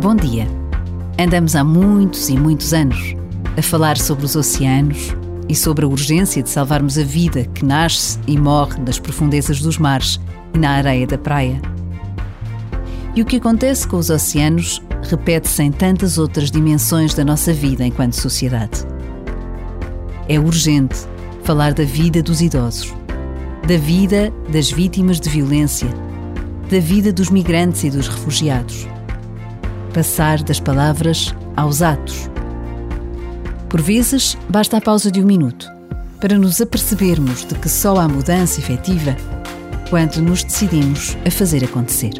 Bom dia. Andamos há muitos e muitos anos a falar sobre os oceanos e sobre a urgência de salvarmos a vida que nasce e morre nas profundezas dos mares e na areia da praia. E o que acontece com os oceanos repete-se em tantas outras dimensões da nossa vida enquanto sociedade. É urgente falar da vida dos idosos, da vida das vítimas de violência, da vida dos migrantes e dos refugiados. Passar das palavras aos atos. Por vezes, basta a pausa de um minuto para nos apercebermos de que só há mudança efetiva quando nos decidimos a fazer acontecer.